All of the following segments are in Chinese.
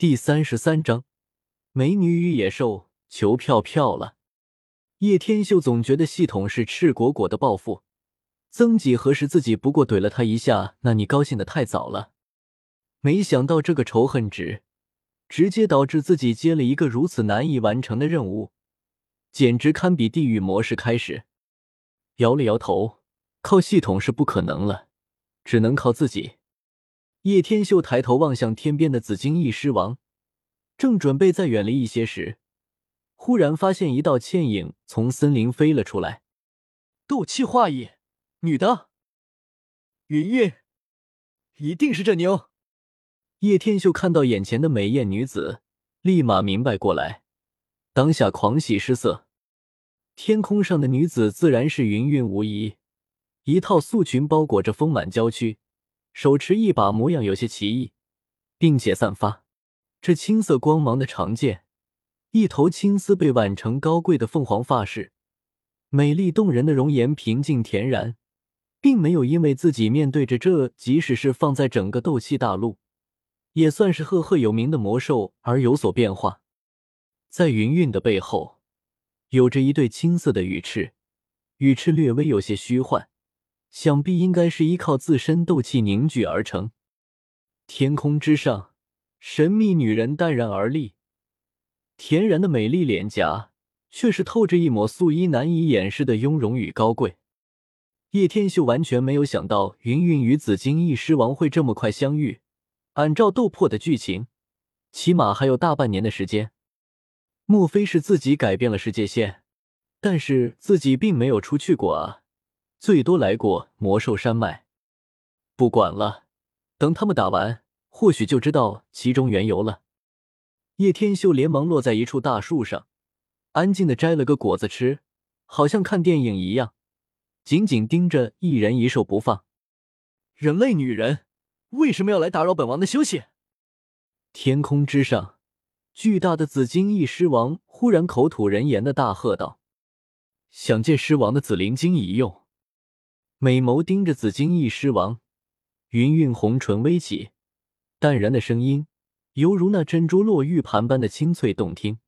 第三十三章，美女与野兽求票票了。叶天秀总觉得系统是赤果果的报复，曾几何时自己不过怼了他一下，那你高兴的太早了。没想到这个仇恨值，直接导致自己接了一个如此难以完成的任务，简直堪比地狱模式开始。摇了摇头，靠系统是不可能了，只能靠自己。叶天秀抬头望向天边的紫金翼狮王，正准备再远离一些时，忽然发现一道倩影从森林飞了出来。斗气化翼，女的，云云，一定是这妞。叶天秀看到眼前的美艳女子，立马明白过来，当下狂喜失色。天空上的女子自然是云云无疑，一套素裙包裹着丰满娇躯。手持一把模样有些奇异，并且散发这青色光芒的长剑，一头青丝被挽成高贵的凤凰发饰，美丽动人的容颜平静恬然，并没有因为自己面对着这即使是放在整个斗气大陆，也算是赫赫有名的魔兽而有所变化。在云韵的背后，有着一对青色的羽翅，羽翅略微有些虚幻。想必应该是依靠自身斗气凝聚而成。天空之上，神秘女人淡然而立，恬然的美丽脸颊却是透着一抹素衣难以掩饰的雍容与高贵。叶天秀完全没有想到云云与紫金翼狮王会这么快相遇。按照斗破的剧情，起码还有大半年的时间。莫非是自己改变了世界线？但是自己并没有出去过啊。最多来过魔兽山脉，不管了，等他们打完，或许就知道其中缘由了。叶天秀连忙落在一处大树上，安静的摘了个果子吃，好像看电影一样，紧紧盯着一人一兽不放。人类女人为什么要来打扰本王的休息？天空之上，巨大的紫金翼狮王忽然口吐人言的大喝道：“想借狮王的紫灵晶一用。”美眸盯着紫金翼狮王，云韵红唇微起，淡然的声音犹如那珍珠落玉盘般的清脆动听。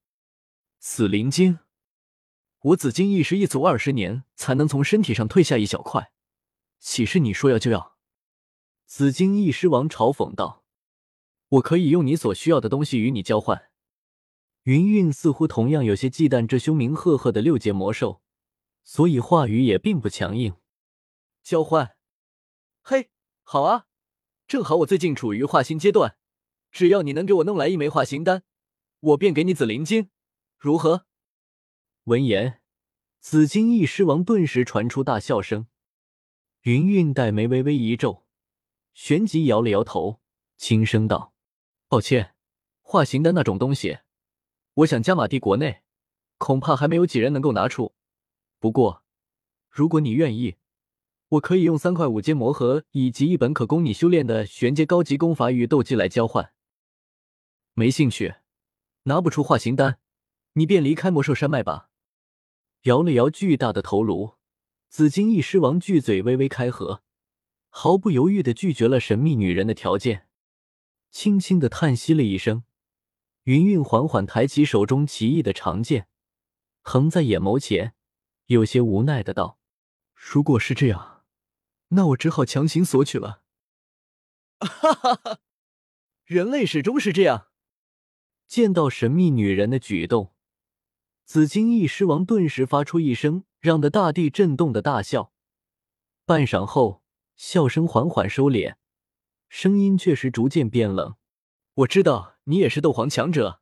紫灵晶，我紫金翼是一族二十年才能从身体上退下一小块，岂是你说要就要？紫金翼狮王嘲讽道：“我可以用你所需要的东西与你交换。”云韵似乎同样有些忌惮这凶名赫赫的六阶魔兽，所以话语也并不强硬。交换，嘿，好啊，正好我最近处于化形阶段，只要你能给我弄来一枚化形丹，我便给你紫灵晶，如何？闻言，紫金翼狮王顿时传出大笑声。云韵黛眉微微一皱，旋即摇了摇头，轻声道：“抱歉，化形丹那种东西，我想加玛帝国内恐怕还没有几人能够拿出。不过，如果你愿意。”我可以用三块五阶魔核以及一本可供你修炼的玄阶高级功法与斗技来交换。没兴趣，拿不出化形丹，你便离开魔兽山脉吧。摇了摇巨大的头颅，紫金翼狮王巨嘴微微开合，毫不犹豫的拒绝了神秘女人的条件，轻轻的叹息了一声。云韵缓缓抬起手中奇异的长剑，横在眼眸前，有些无奈的道：“如果是这样。”那我只好强行索取了。哈哈哈！人类始终是这样。见到神秘女人的举动，紫金翼狮王顿时发出一声让得大地震动的大笑。半晌后，笑声缓缓收敛，声音却是逐渐变冷。我知道你也是斗皇强者，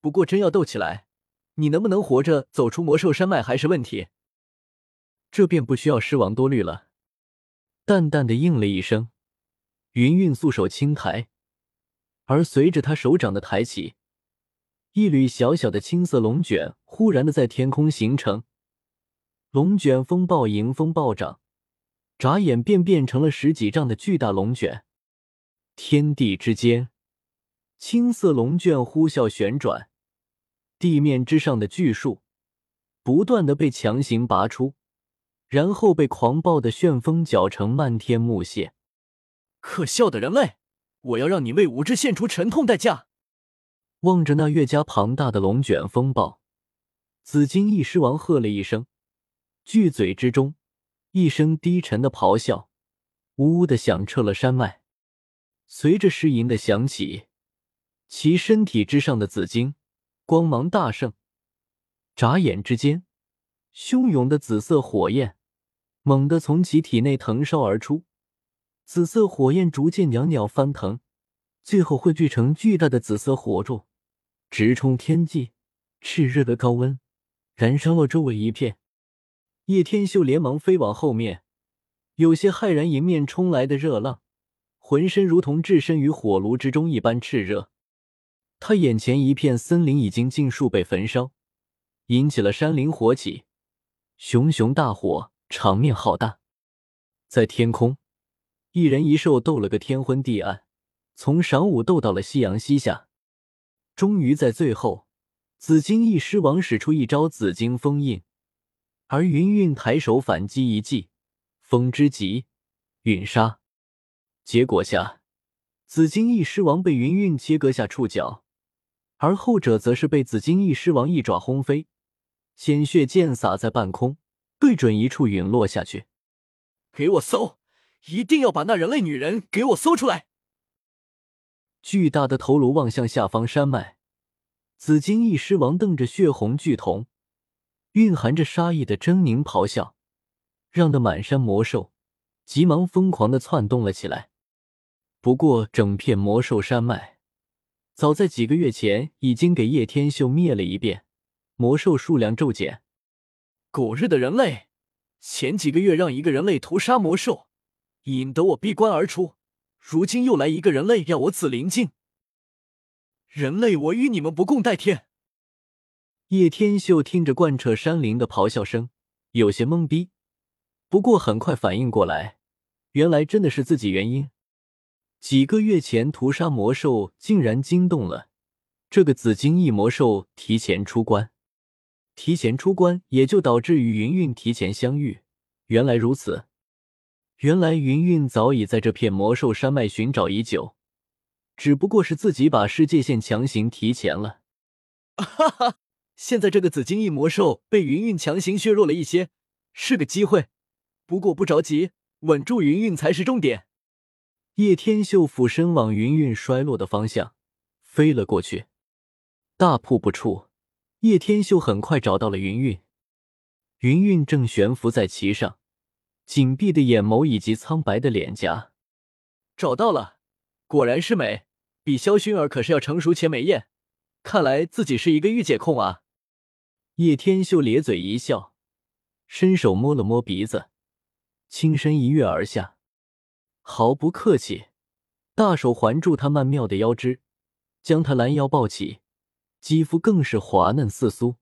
不过真要斗起来，你能不能活着走出魔兽山脉还是问题。这便不需要狮王多虑了。淡淡的应了一声，云韵素手轻抬，而随着他手掌的抬起，一缕小小的青色龙卷忽然的在天空形成，龙卷风暴迎风暴涨，眨眼便变成了十几丈的巨大龙卷。天地之间，青色龙卷呼啸旋转，地面之上的巨树不断的被强行拔出。然后被狂暴的旋风搅成漫天木屑。可笑的人类！我要让你为无知献出沉痛代价！望着那越加庞大的龙卷风暴，紫金翼狮王喝了一声，巨嘴之中一声低沉的咆哮，呜呜的响彻了山脉。随着狮吟的响起，其身体之上的紫金光芒大盛，眨眼之间，汹涌的紫色火焰猛地从其体内腾烧而出，紫色火焰逐渐袅袅翻腾，最后汇聚成巨大的紫色火柱，直冲天际。炽热的高温燃烧了周围一片。叶天秀连忙飞往后面，有些骇然，迎面冲来的热浪。浑身如同置身于火炉之中一般炽热，他眼前一片森林已经尽数被焚烧，引起了山林火起，熊熊大火，场面浩大。在天空，一人一兽斗了个天昏地暗，从晌午斗到了夕阳西下，终于在最后，紫金翼狮王使出一招紫金封印，而云韵抬手反击一记风之极陨杀。结果下，紫金翼狮王被云韵切割下触角，而后者则是被紫金翼狮王一爪轰飞，鲜血溅洒在半空，对准一处陨落下去。给我搜，一定要把那人类女人给我搜出来！巨大的头颅望向下方山脉，紫金翼狮王瞪着血红巨瞳，蕴含着杀意的狰狞咆哮，让得满山魔兽急忙疯狂的窜动了起来。不过，整片魔兽山脉早在几个月前已经给叶天秀灭了一遍，魔兽数量骤减。狗日的人类！前几个月让一个人类屠杀魔兽，引得我闭关而出，如今又来一个人类要我紫灵境。人类，我与你们不共戴天！叶天秀听着贯彻山林的咆哮声，有些懵逼，不过很快反应过来，原来真的是自己原因。几个月前屠杀魔兽，竟然惊动了这个紫金翼魔兽，提前出关。提前出关，也就导致与云韵提前相遇。原来如此，原来云韵早已在这片魔兽山脉寻找已久，只不过是自己把世界线强行提前了。哈哈，现在这个紫金翼魔兽被云韵强行削弱了一些，是个机会。不过不着急，稳住云韵才是重点。叶天秀俯身往云韵衰落的方向飞了过去。大瀑布处，叶天秀很快找到了云韵。云韵正悬浮在其上，紧闭的眼眸以及苍白的脸颊。找到了，果然是美，比萧薰儿可是要成熟且美艳。看来自己是一个御姐控啊！叶天秀咧嘴一笑，伸手摸了摸鼻子，轻身一跃而下。毫不客气，大手环住她曼妙的腰肢，将她拦腰抱起，肌肤更是滑嫩似酥。